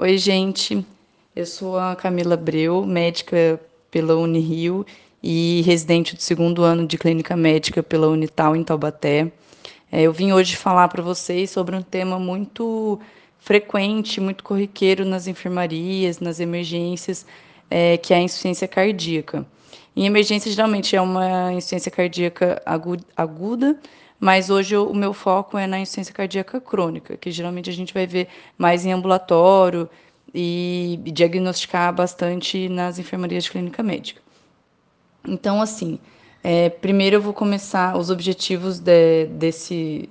Oi, gente. Eu sou a Camila Breu, médica pela Unirio e residente do segundo ano de clínica médica pela Unital em Taubaté. É, eu vim hoje falar para vocês sobre um tema muito frequente, muito corriqueiro nas enfermarias, nas emergências, é, que é a insuficiência cardíaca. Em emergência, geralmente é uma insuficiência cardíaca aguda, mas hoje o meu foco é na insuficiência cardíaca crônica, que geralmente a gente vai ver mais em ambulatório e diagnosticar bastante nas enfermarias de clínica médica. Então, assim, é, primeiro eu vou começar os objetivos de, desse,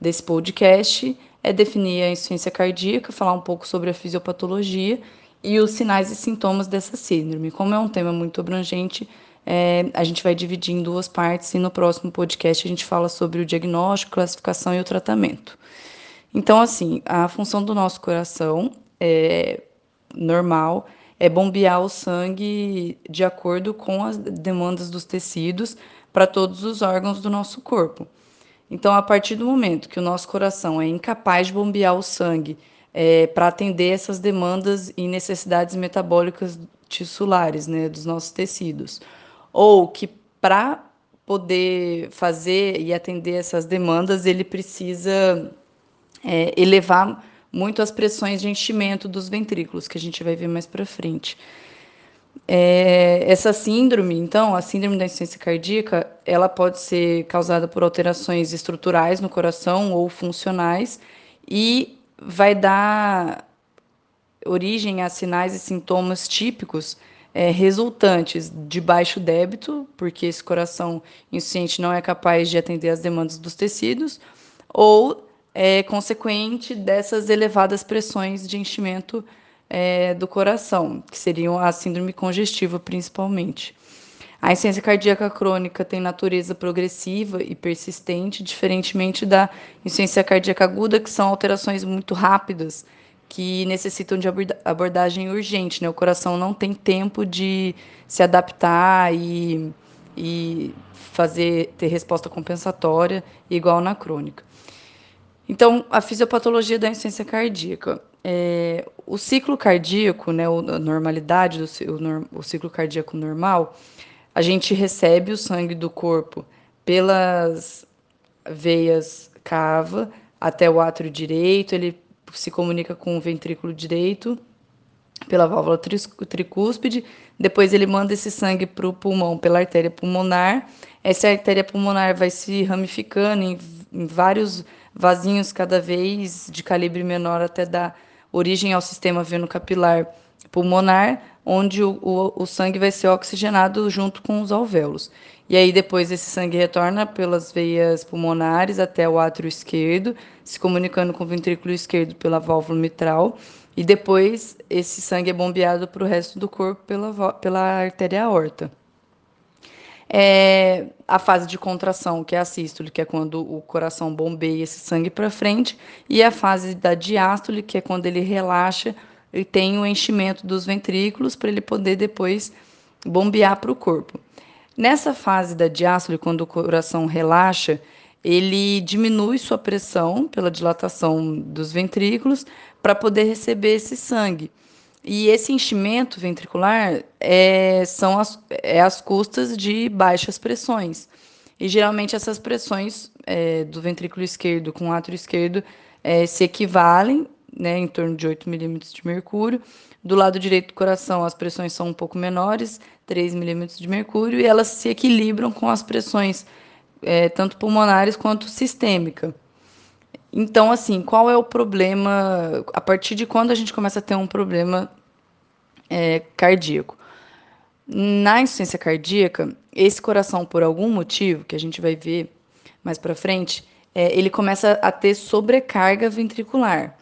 desse podcast é definir a insuficiência cardíaca, falar um pouco sobre a fisiopatologia e os sinais e sintomas dessa síndrome. Como é um tema muito abrangente, é, a gente vai dividir em duas partes e no próximo podcast a gente fala sobre o diagnóstico, classificação e o tratamento. Então, assim, a função do nosso coração é normal é bombear o sangue de acordo com as demandas dos tecidos para todos os órgãos do nosso corpo. Então, a partir do momento que o nosso coração é incapaz de bombear o sangue é, para atender essas demandas e necessidades metabólicas tissulares, né, dos nossos tecidos, ou que para poder fazer e atender essas demandas, ele precisa é, elevar muito as pressões de enchimento dos ventrículos, que a gente vai ver mais para frente. É, essa síndrome, então, a síndrome da insuficiência cardíaca, ela pode ser causada por alterações estruturais no coração ou funcionais e vai dar origem a sinais e sintomas típicos é, resultantes de baixo débito, porque esse coração insuficiente não é capaz de atender às demandas dos tecidos, ou é consequente dessas elevadas pressões de enchimento é, do coração, que seriam a síndrome congestiva principalmente. A insuficiência cardíaca crônica tem natureza progressiva e persistente, diferentemente da insuficiência cardíaca aguda, que são alterações muito rápidas que necessitam de abordagem urgente. Né? O coração não tem tempo de se adaptar e, e fazer ter resposta compensatória igual na crônica. Então, a fisiopatologia da insuficiência cardíaca. É, o ciclo cardíaco, né, a normalidade do o, o ciclo cardíaco normal, a gente recebe o sangue do corpo pelas veias cava até o átrio direito, ele se comunica com o ventrículo direito pela válvula tricúspide, depois ele manda esse sangue para o pulmão pela artéria pulmonar. Essa artéria pulmonar vai se ramificando em, em vários vasinhos cada vez de calibre menor até dar origem ao sistema veno-capilar pulmonar, onde o, o, o, sangue vai ser oxigenado junto com os alvéolos. E aí depois esse sangue retorna pelas veias pulmonares até o átrio esquerdo, se comunicando com o ventrículo esquerdo pela válvula mitral, e depois esse sangue é bombeado para o resto do corpo pela, pela artéria aorta. É a fase de contração, que é a sístole, que é quando o coração bombeia esse sangue para frente, e a fase da diástole, que é quando ele relaxa e tem o enchimento dos ventrículos para ele poder depois bombear para o corpo. Nessa fase da diástole, quando o coração relaxa, ele diminui sua pressão pela dilatação dos ventrículos para poder receber esse sangue. E esse enchimento ventricular é, são as, é as custas de baixas pressões. E geralmente essas pressões é, do ventrículo esquerdo com o átrio esquerdo é, se equivalem, né, em torno de 8 milímetros de mercúrio. Do lado direito do coração, as pressões são um pouco menores, 3 milímetros de mercúrio, e elas se equilibram com as pressões é, tanto pulmonares quanto sistêmica. Então, assim, qual é o problema? A partir de quando a gente começa a ter um problema é, cardíaco? Na insuficiência cardíaca, esse coração, por algum motivo, que a gente vai ver mais para frente, é, ele começa a ter sobrecarga ventricular.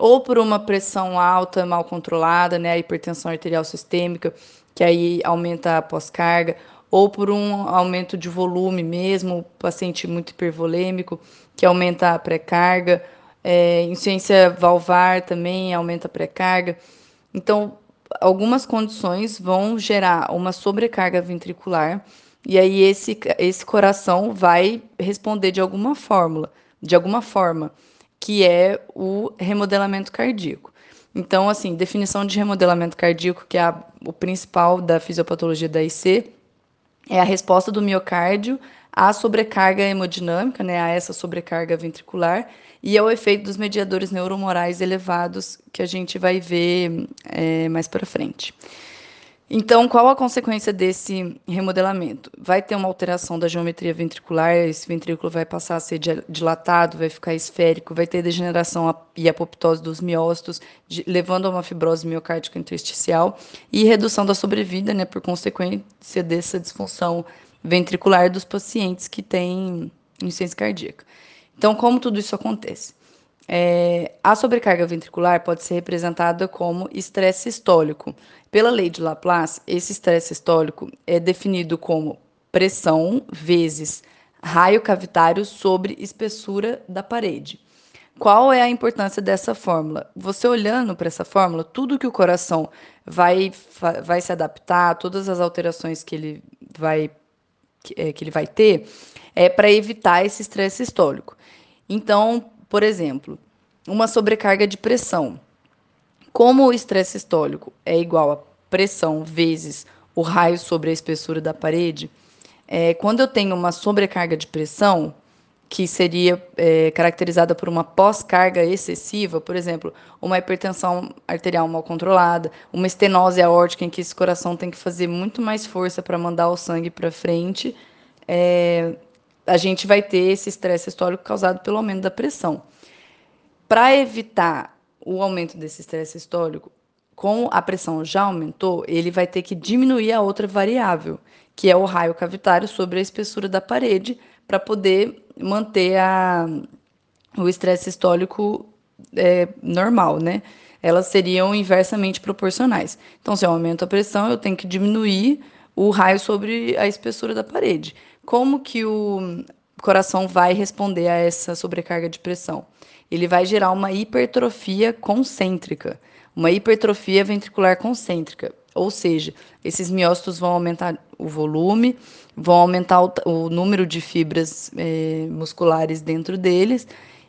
Ou por uma pressão alta, mal controlada, né, a hipertensão arterial sistêmica, que aí aumenta a pós-carga, ou por um aumento de volume mesmo, paciente muito hipervolêmico, que aumenta a pré-carga, é, insuficiência valvar também aumenta a pré-carga. Então, algumas condições vão gerar uma sobrecarga ventricular, e aí esse, esse coração vai responder de alguma fórmula, de alguma forma, que é o remodelamento cardíaco. Então, assim, definição de remodelamento cardíaco, que é a, o principal da fisiopatologia da IC, é a resposta do miocárdio à sobrecarga hemodinâmica, né, a essa sobrecarga ventricular, e ao efeito dos mediadores neuromorais elevados que a gente vai ver é, mais para frente. Então, qual a consequência desse remodelamento? Vai ter uma alteração da geometria ventricular, esse ventrículo vai passar a ser dilatado, vai ficar esférico, vai ter degeneração e apoptose dos miócitos, levando a uma fibrose miocárdica intersticial e redução da sobrevida, né, por consequência dessa disfunção ventricular dos pacientes que têm insuficiência cardíaca. Então, como tudo isso acontece? É, a sobrecarga ventricular pode ser representada como estresse sistólico. Pela lei de Laplace, esse estresse sistólico é definido como pressão vezes raio cavitário sobre espessura da parede. Qual é a importância dessa fórmula? Você olhando para essa fórmula, tudo que o coração vai, vai se adaptar, todas as alterações que ele vai, que, é, que ele vai ter, é para evitar esse estresse sistólico. Então, por exemplo, uma sobrecarga de pressão. Como o estresse sistólico é igual a pressão vezes o raio sobre a espessura da parede, é, quando eu tenho uma sobrecarga de pressão, que seria é, caracterizada por uma pós-carga excessiva, por exemplo, uma hipertensão arterial mal controlada, uma estenose aórtica em que esse coração tem que fazer muito mais força para mandar o sangue para frente, é, a gente vai ter esse estresse sistólico causado pelo aumento da pressão. Para evitar o aumento desse estresse sistólico, como a pressão já aumentou, ele vai ter que diminuir a outra variável, que é o raio cavitário sobre a espessura da parede, para poder manter a, o estresse sistólico é, normal, né? Elas seriam inversamente proporcionais. Então, se eu aumento a pressão, eu tenho que diminuir o raio sobre a espessura da parede. Como que o coração vai responder a essa sobrecarga de pressão? Ele vai gerar uma hipertrofia concêntrica, uma hipertrofia ventricular concêntrica. Ou seja, esses miócitos vão aumentar o volume, vão aumentar o, o número de fibras eh, musculares dentro deles,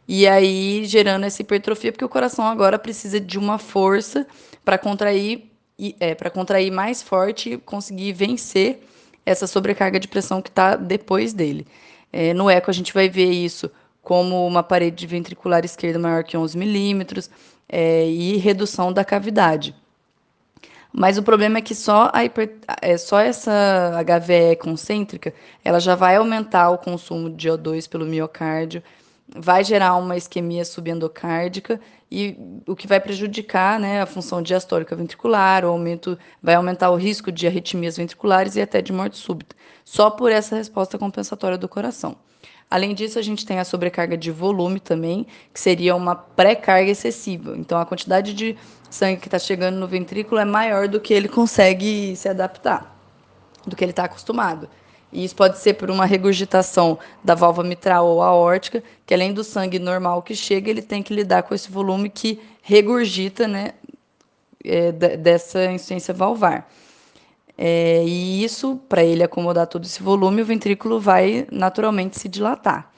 e aí gerando essa hipertrofia, porque o coração agora precisa de uma força para contrair, é, para contrair mais forte e conseguir vencer essa sobrecarga de pressão que está depois dele. É, no eco, a gente vai ver isso como uma parede ventricular esquerda maior que 11 milímetros é, e redução da cavidade. Mas o problema é que só, hiper, é, só essa HVE concêntrica ela já vai aumentar o consumo de O2 pelo miocárdio, vai gerar uma isquemia subendocárdica e o que vai prejudicar né, a função diastólica ventricular, o aumento, vai aumentar o risco de arritmias ventriculares e até de morte súbita, só por essa resposta compensatória do coração. Além disso, a gente tem a sobrecarga de volume também, que seria uma pré-carga excessiva. Então, a quantidade de sangue que está chegando no ventrículo é maior do que ele consegue se adaptar, do que ele está acostumado. E isso pode ser por uma regurgitação da válvula mitral ou aórtica, que além do sangue normal que chega, ele tem que lidar com esse volume que regurgita né, é, dessa insuficiência valvar. É, e isso, para ele acomodar todo esse volume, o ventrículo vai naturalmente se dilatar.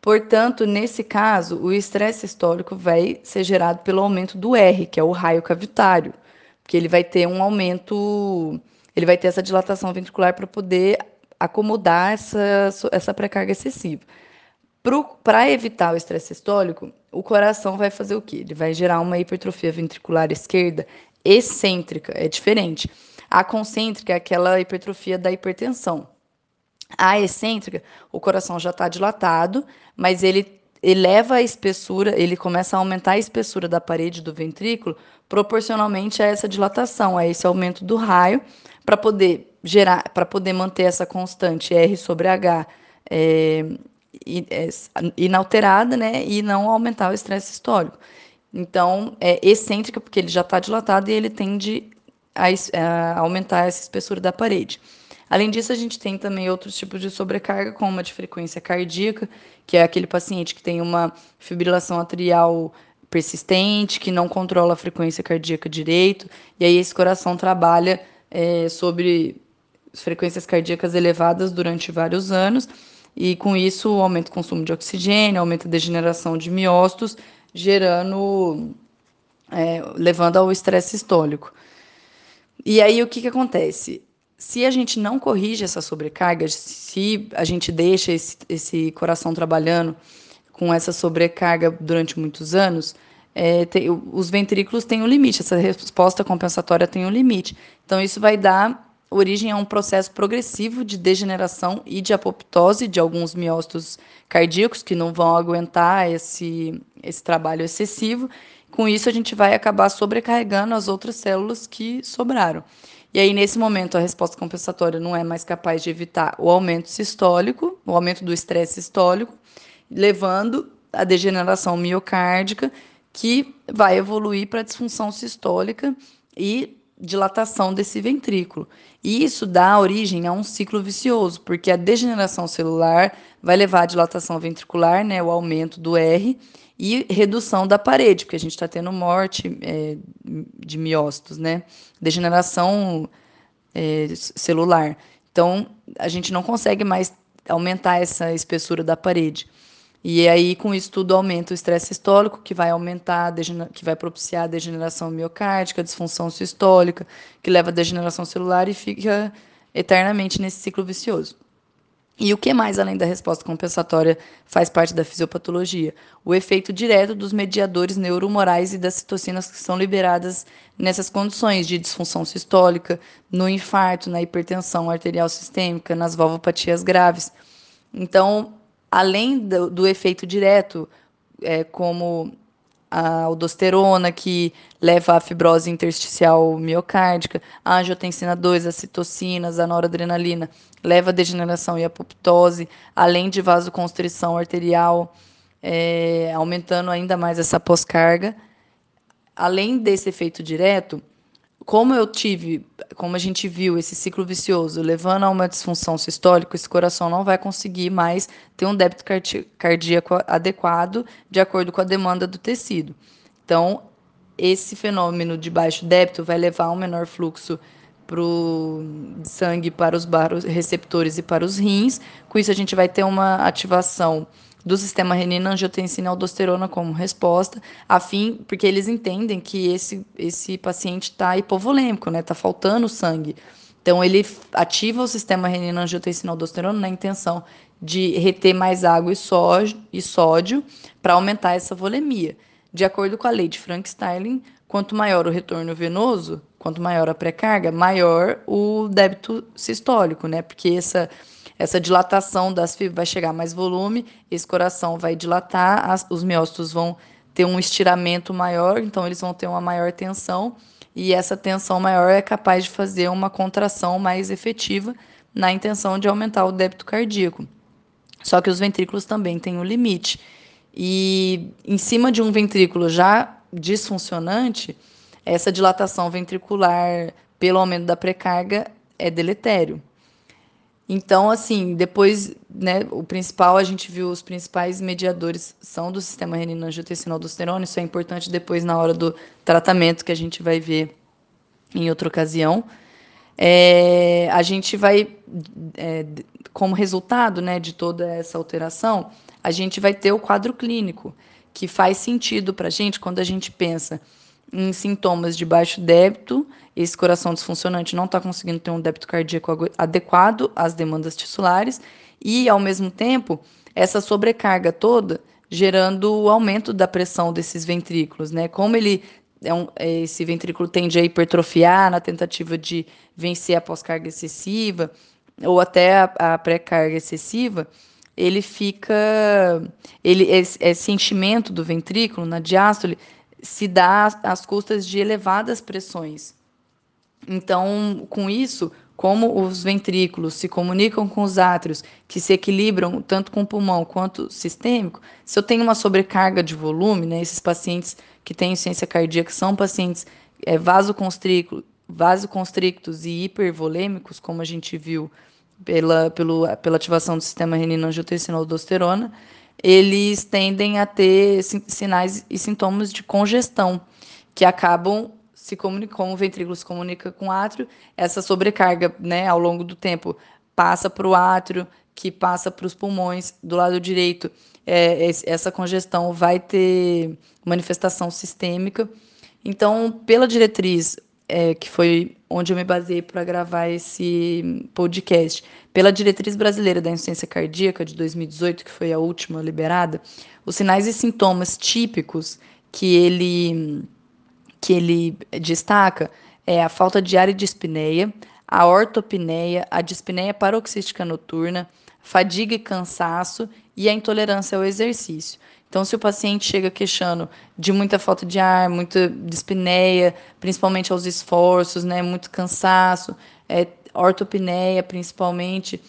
Portanto, nesse caso, o estresse sistólico vai ser gerado pelo aumento do R, que é o raio cavitário, porque ele vai ter um aumento ele vai ter essa dilatação ventricular para poder acomodar essa, essa pré-carga excessiva. Para evitar o estresse sistólico, o coração vai fazer o quê? Ele vai gerar uma hipertrofia ventricular esquerda excêntrica, é diferente. A concêntrica é aquela hipertrofia da hipertensão. A excêntrica, o coração já está dilatado, mas ele eleva a espessura, ele começa a aumentar a espessura da parede do ventrículo proporcionalmente a essa dilatação, a esse aumento do raio, para poder gerar, para poder manter essa constante R sobre H é, é, inalterada, né, e não aumentar o estresse histórico. Então, é excêntrica porque ele já está dilatado e ele tende a, a, aumentar essa espessura da parede. Além disso, a gente tem também outros tipos de sobrecarga, como uma de frequência cardíaca, que é aquele paciente que tem uma fibrilação atrial persistente, que não controla a frequência cardíaca direito, e aí esse coração trabalha é, sobre frequências cardíacas elevadas durante vários anos, e com isso aumenta o consumo de oxigênio, aumenta a degeneração de miócitos, gerando é, levando ao estresse sistólico. E aí o que, que acontece? Se a gente não corrige essa sobrecarga, se a gente deixa esse, esse coração trabalhando com essa sobrecarga durante muitos anos, é, tem, os ventrículos têm um limite, essa resposta compensatória tem um limite. Então, isso vai dar origem a um processo progressivo de degeneração e de apoptose de alguns miócitos cardíacos que não vão aguentar esse, esse trabalho excessivo. Com isso, a gente vai acabar sobrecarregando as outras células que sobraram. E aí, nesse momento, a resposta compensatória não é mais capaz de evitar o aumento sistólico, o aumento do estresse sistólico, levando à degeneração miocárdica, que vai evoluir para disfunção sistólica e dilatação desse ventrículo. E isso dá origem a um ciclo vicioso, porque a degeneração celular vai levar à dilatação ventricular, né, o aumento do R, e redução da parede, porque a gente está tendo morte é, de miócitos, né? Degeneração é, celular. Então, a gente não consegue mais aumentar essa espessura da parede. E aí, com isso tudo, aumenta o estresse sistólico, que vai aumentar, que vai propiciar a degeneração miocárdica, a disfunção sistólica, que leva à degeneração celular e fica eternamente nesse ciclo vicioso. E o que mais, além da resposta compensatória, faz parte da fisiopatologia? O efeito direto dos mediadores neuromorais e das citocinas que são liberadas nessas condições de disfunção sistólica, no infarto, na hipertensão arterial sistêmica, nas valvopatias graves. Então, além do, do efeito direto, é, como a aldosterona, que leva à fibrose intersticial miocárdica, a angiotensina 2, as citocinas, a noradrenalina, leva à degeneração e apoptose, além de vasoconstrição arterial, é, aumentando ainda mais essa pós-carga. Além desse efeito direto, como eu tive, como a gente viu esse ciclo vicioso levando a uma disfunção sistólica, esse coração não vai conseguir mais ter um débito cardíaco adequado de acordo com a demanda do tecido. Então, esse fenômeno de baixo débito vai levar a um menor fluxo pro sangue para os receptores e para os rins. Com isso, a gente vai ter uma ativação do sistema renina, angiotensina e aldosterona como resposta, a fim, porque eles entendem que esse, esse paciente está hipovolêmico, né? Está faltando sangue. Então, ele ativa o sistema renina, angiotensina e aldosterona na intenção de reter mais água e sódio, e sódio para aumentar essa volemia. De acordo com a lei de Frank-Starling, quanto maior o retorno venoso, quanto maior a pré-carga, maior o débito sistólico, né? Porque essa essa dilatação das fibras vai chegar mais volume, esse coração vai dilatar, as, os miócitos vão ter um estiramento maior, então eles vão ter uma maior tensão, e essa tensão maior é capaz de fazer uma contração mais efetiva na intenção de aumentar o débito cardíaco. Só que os ventrículos também têm um limite. E em cima de um ventrículo já disfuncionante, essa dilatação ventricular pelo aumento da precarga é deletério. Então, assim, depois, né, o principal, a gente viu os principais mediadores são do sistema renina-angiotensina-aldosterona, isso é importante depois na hora do tratamento que a gente vai ver em outra ocasião. É, a gente vai, é, como resultado né, de toda essa alteração, a gente vai ter o quadro clínico, que faz sentido para a gente quando a gente pensa em sintomas de baixo débito, esse coração disfuncionante não está conseguindo ter um débito cardíaco adequado às demandas tissulares, e, ao mesmo tempo, essa sobrecarga toda gerando o aumento da pressão desses ventrículos, né? Como ele é um, esse ventrículo tende a hipertrofiar na tentativa de vencer a pós-carga excessiva ou até a, a pré-carga excessiva, ele fica, ele esse, esse enchimento do ventrículo na diástole se dá às custas de elevadas pressões. Então, com isso, como os ventrículos se comunicam com os átrios, que se equilibram tanto com o pulmão quanto sistêmico, se eu tenho uma sobrecarga de volume, né, esses pacientes que têm insuficiência cardíaca são pacientes é, vasoconstrictos, vasoconstrictos e hipervolêmicos, como a gente viu pela, pelo, pela ativação do sistema renina-angiotensina-aldosterona, eles tendem a ter sinais e sintomas de congestão, que acabam se comunicando, o ventrículo se comunica com o átrio, essa sobrecarga, né, ao longo do tempo, passa para o átrio, que passa para os pulmões, do lado direito, é, essa congestão vai ter manifestação sistêmica, Então, pela diretriz, é, que foi onde eu me baseei para gravar esse podcast, pela diretriz brasileira da insuficiência cardíaca de 2018, que foi a última liberada, os sinais e sintomas típicos que ele, que ele destaca é a falta de ar e a ortopneia, a dispneia paroxística noturna, fadiga e cansaço e a intolerância ao exercício. Então, se o paciente chega queixando de muita falta de ar, muita dispneia, principalmente aos esforços, né, muito cansaço, é, ortopneia principalmente,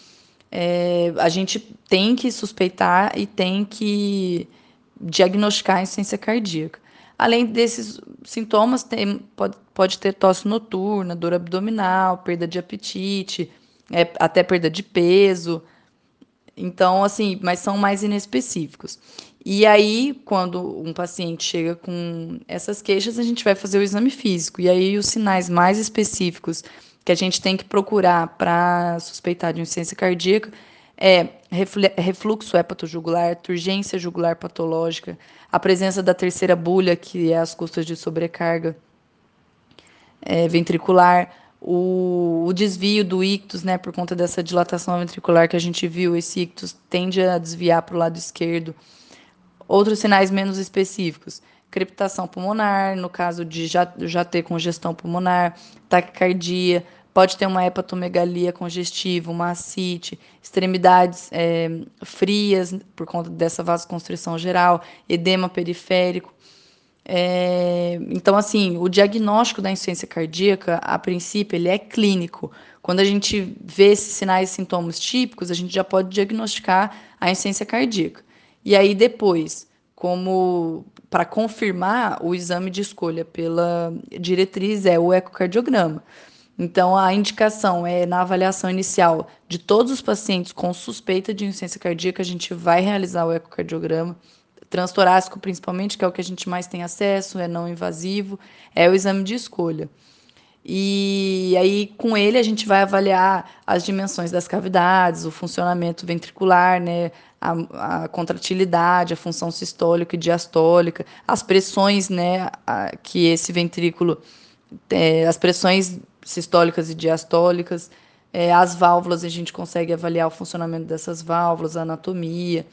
é, a gente tem que suspeitar e tem que diagnosticar a insuficiência cardíaca. Além desses sintomas, tem, pode, pode ter tosse noturna, dor abdominal, perda de apetite, é, até perda de peso. Então, assim, mas são mais inespecíficos. E aí, quando um paciente chega com essas queixas, a gente vai fazer o exame físico. E aí, os sinais mais específicos que a gente tem que procurar para suspeitar de insuficiência cardíaca é refluxo hepatojugular, turgência jugular patológica, a presença da terceira bulha, que é as custas de sobrecarga é, ventricular, o, o, desvio do ictus, né, por conta dessa dilatação ventricular que a gente viu, esse ictus tende a desviar para o lado esquerdo. Outros sinais menos específicos, crepitação pulmonar, no caso de já, já ter congestão pulmonar, taquicardia, pode ter uma hepatomegalia congestiva, uma ascite, extremidades é, frias por conta dessa vasoconstrição geral, edema periférico. É, então, assim, o diagnóstico da insuficiência cardíaca, a princípio, ele é clínico. Quando a gente vê esses sinais e sintomas típicos, a gente já pode diagnosticar a insuficiência cardíaca. E aí, depois, como para confirmar o exame de escolha pela diretriz é o ecocardiograma. Então, a indicação é na avaliação inicial de todos os pacientes com suspeita de insuficiência cardíaca, a gente vai realizar o ecocardiograma. Transtorácico, principalmente, que é o que a gente mais tem acesso, é não invasivo, é o exame de escolha. E aí, com ele, a gente vai avaliar as dimensões das cavidades, o funcionamento ventricular, né, a, a contratilidade, a função sistólica e diastólica, as pressões né, a, que esse ventrículo, é, as pressões sistólicas e diastólicas. É, as válvulas, a gente consegue avaliar o funcionamento dessas válvulas, a anatomia.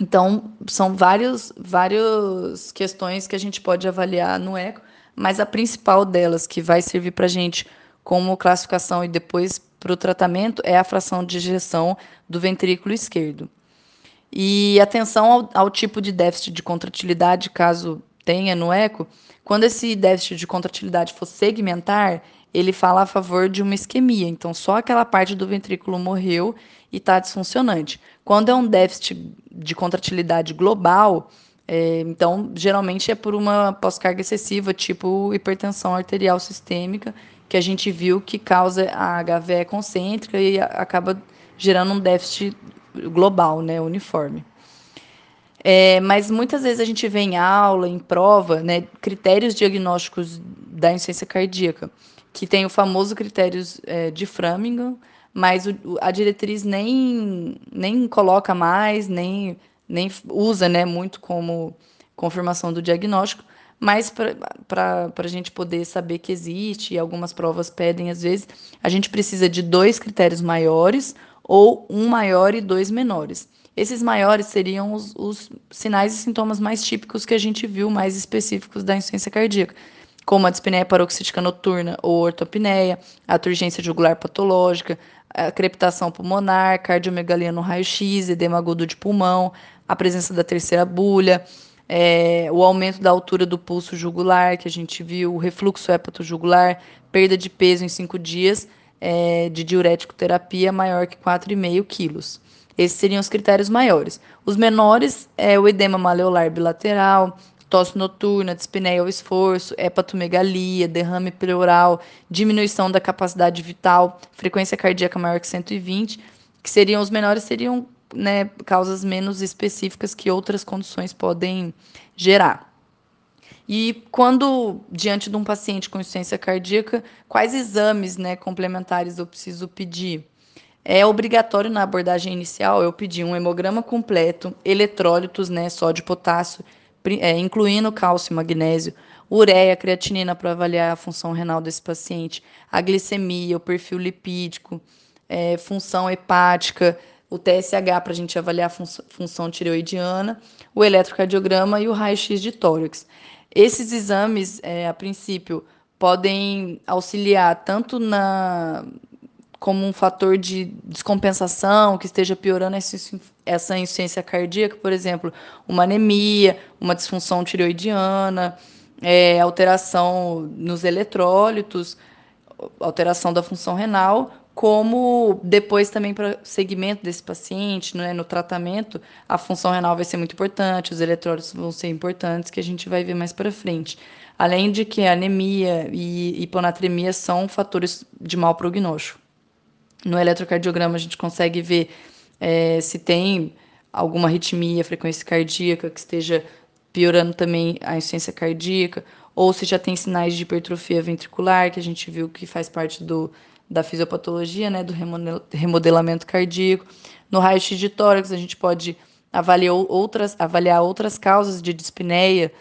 Então, são vários, várias questões que a gente pode avaliar no eco, mas a principal delas, que vai servir para a gente como classificação e depois para o tratamento, é a fração de ejeção do ventrículo esquerdo. E atenção ao, ao tipo de déficit de contratilidade, caso tenha no eco, quando esse déficit de contratilidade for segmentar, ele fala a favor de uma isquemia. Então, só aquela parte do ventrículo morreu e está disfuncionante. Quando é um déficit de contratilidade global, é, então, geralmente é por uma pós-carga excessiva, tipo hipertensão arterial sistêmica, que a gente viu que causa a HVE concêntrica e acaba gerando um déficit global, né, uniforme. É, mas muitas vezes a gente vê em aula, em prova, né, critérios diagnósticos da insuficiência cardíaca que tem o famoso critérios é, de Framingham, mas o, a diretriz nem, nem coloca mais, nem, nem usa né, muito como confirmação do diagnóstico, mas para a gente poder saber que existe, e algumas provas pedem às vezes, a gente precisa de dois critérios maiores ou um maior e dois menores. Esses maiores seriam os, os sinais e sintomas mais típicos que a gente viu, mais específicos da insuficiência cardíaca como a dispneia paroxística noturna ou ortopneia, a turgência jugular patológica, a crepitação pulmonar, cardiomegalia no raio-x, edema agudo de pulmão, a presença da terceira bulha, é, o aumento da altura do pulso jugular, que a gente viu, o refluxo hepatojugular, perda de peso em cinco dias é, de diurético terapia maior que 4,5 quilos. Esses seriam os critérios maiores. Os menores é o edema maleolar bilateral, tosse noturna, dispneia ao esforço, hepatomegalia, derrame pleural, diminuição da capacidade vital, frequência cardíaca maior que 120, que seriam os menores, seriam né, causas menos específicas que outras condições podem gerar. E quando, diante de um paciente com insuficiência cardíaca, quais exames né, complementares eu preciso pedir? É obrigatório na abordagem inicial eu pedir um hemograma completo, eletrólitos, né, sódio, potássio, é, incluindo cálcio e magnésio, ureia, creatinina para avaliar a função renal desse paciente, a glicemia, o perfil lipídico, é, função hepática, o TSH para a gente avaliar a fun função tireoidiana, o eletrocardiograma e o raio-x de tórax. Esses exames, é, a princípio, podem auxiliar tanto na como um fator de descompensação que esteja piorando essa insuficiência cardíaca, por exemplo, uma anemia, uma disfunção tireoidiana, é, alteração nos eletrólitos, alteração da função renal, como depois também para segmento desse paciente, né, no tratamento, a função renal vai ser muito importante, os eletrólitos vão ser importantes, que a gente vai ver mais para frente. Além de que anemia e hiponatremia são fatores de mau prognóstico. No eletrocardiograma a gente consegue ver é, se tem alguma arritmia, frequência cardíaca que esteja piorando também a insuficiência cardíaca, ou se já tem sinais de hipertrofia ventricular, que a gente viu que faz parte do da fisiopatologia, né, do remodelamento cardíaco. No raio-x de tórax, a gente pode avaliar outras, avaliar outras causas de dispneia,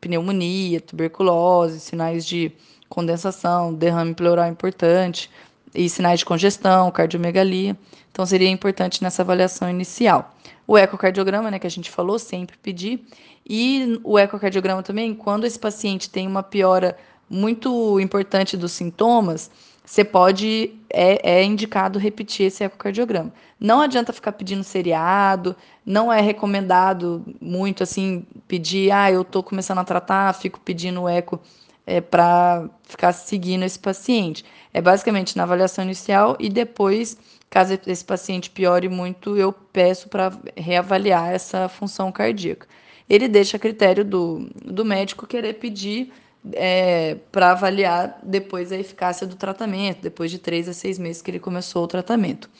pneumonia, tuberculose, sinais de condensação, derrame pleural importante e sinais de congestão, cardiomegalia. Então, seria importante nessa avaliação inicial. O ecocardiograma, né, que a gente falou, sempre pedir. E o ecocardiograma também, quando esse paciente tem uma piora muito importante dos sintomas, você pode, é, é, indicado repetir esse ecocardiograma. Não adianta ficar pedindo seriado, não é recomendado muito assim, pedir, ah, eu estou começando a tratar, fico pedindo eco é, para ficar seguindo esse paciente. É basicamente na avaliação inicial e depois, caso esse paciente piore muito, eu peço para reavaliar essa função cardíaca. Ele deixa a critério do, do médico querer pedir é, para avaliar depois a eficácia do tratamento, depois de três a seis meses que ele começou o tratamento.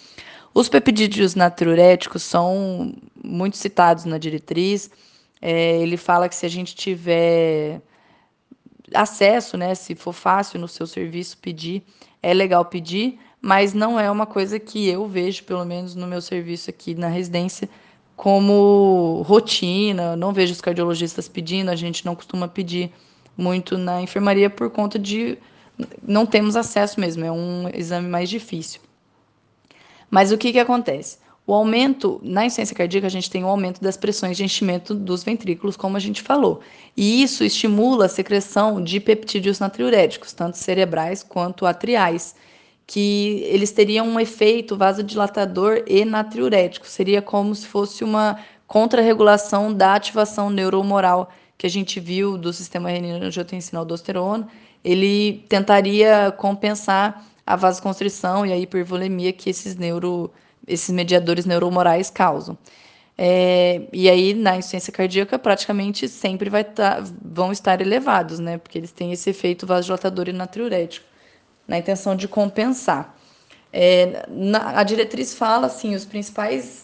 Os peptídeos natriuréticos são muito citados na diretriz. É, ele fala que se a gente tiver acesso, né, se for fácil no seu serviço pedir, é legal pedir, mas não é uma coisa que eu vejo, pelo menos no meu serviço aqui na residência, como rotina. Não vejo os cardiologistas pedindo, a gente não costuma pedir muito na enfermaria por conta de não temos acesso mesmo, é um exame mais difícil. Mas o que, que acontece? O aumento, na insuficiência cardíaca, a gente tem o um aumento das pressões de enchimento dos ventrículos, como a gente falou. E isso estimula a secreção de peptídeos natriuréticos, tanto cerebrais quanto atriais, que eles teriam um efeito vasodilatador e natriurético. Seria como se fosse uma contrarregulação da ativação neuromoral que a gente viu do sistema renina-angiotensina-aldosterona, ele tentaria compensar a vasoconstrição e a hipervolemia que esses neuro, esses mediadores neuromorais causam. É, e aí, na insuficiência cardíaca, praticamente sempre vai tá, vão estar elevados, né? Porque eles têm esse efeito vasodilatador e natriurético, na intenção de compensar. É, na, a diretriz fala, assim, os principais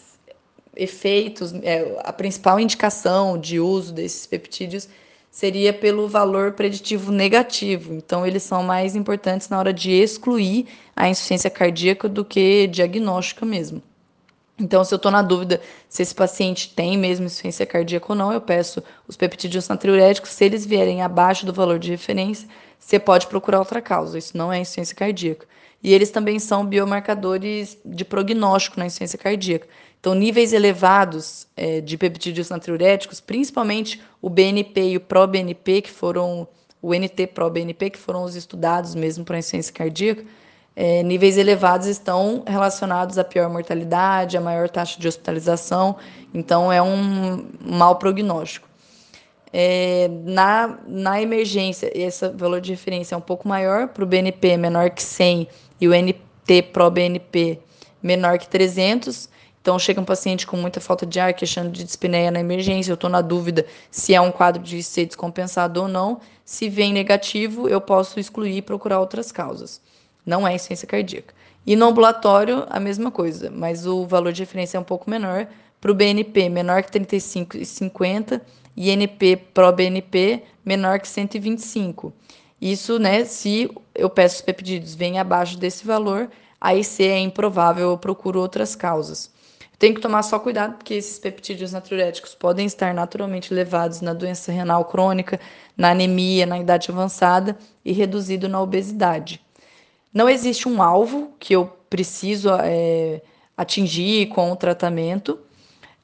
efeitos, é, a principal indicação de uso desses peptídeos seria pelo valor preditivo negativo. Então, eles são mais importantes na hora de excluir a insuficiência cardíaca do que diagnóstica mesmo. Então, se eu estou na dúvida se esse paciente tem mesmo insuficiência cardíaca ou não, eu peço os peptídeos natriuréticos. Se eles vierem abaixo do valor de referência, você pode procurar outra causa. Isso não é insuficiência cardíaca. E eles também são biomarcadores de prognóstico na insuficiência cardíaca. Então, níveis elevados é, de peptídeos natriuréticos, principalmente o BNP e o ProBNP, que foram o NT-proBNP, que foram os estudados mesmo para a insuficiência cardíaca, é, níveis elevados estão relacionados a pior mortalidade, a maior taxa de hospitalização, então é um mau prognóstico. É, na, na emergência, esse valor de referência é um pouco maior, para o BNP menor que 100 e o NT-proBNP menor que 300, então, chega um paciente com muita falta de ar, queixando de dispneia na emergência, eu estou na dúvida se é um quadro de ser descompensado ou não. Se vem negativo, eu posso excluir e procurar outras causas. Não é insuficiência cardíaca. E no ambulatório, a mesma coisa, mas o valor de referência é um pouco menor. Para o BNP, menor que 35,50 e NP pro BNP menor que 125. Isso, né, se eu peço os peptídeos vêm abaixo desse valor, aí se é improvável, eu procuro outras causas. Tem que tomar só cuidado, porque esses peptídeos natriuréticos podem estar naturalmente levados na doença renal crônica, na anemia, na idade avançada e reduzido na obesidade. Não existe um alvo que eu preciso é, atingir com o tratamento,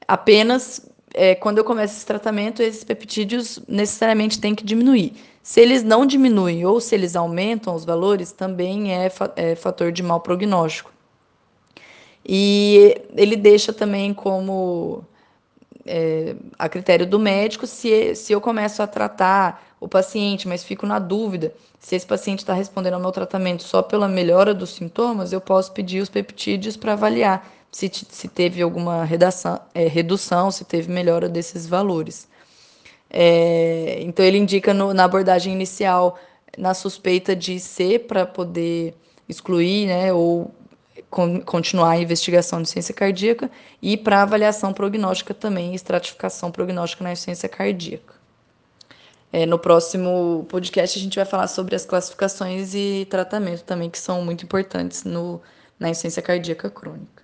apenas é, quando eu começo esse tratamento, esses peptídeos necessariamente têm que diminuir. Se eles não diminuem ou se eles aumentam os valores, também é, é fator de mau prognóstico. E ele deixa também como é, a critério do médico se, se eu começo a tratar o paciente, mas fico na dúvida se esse paciente está respondendo ao meu tratamento só pela melhora dos sintomas, eu posso pedir os peptídeos para avaliar se, se teve alguma redação, é, redução, se teve melhora desses valores. É, então, ele indica no, na abordagem inicial, na suspeita de C, para poder excluir né, ou con continuar a investigação de ciência cardíaca, e para avaliação prognóstica também, estratificação prognóstica na ciência cardíaca. É, no próximo podcast, a gente vai falar sobre as classificações e tratamento também, que são muito importantes no, na insuficiência cardíaca crônica.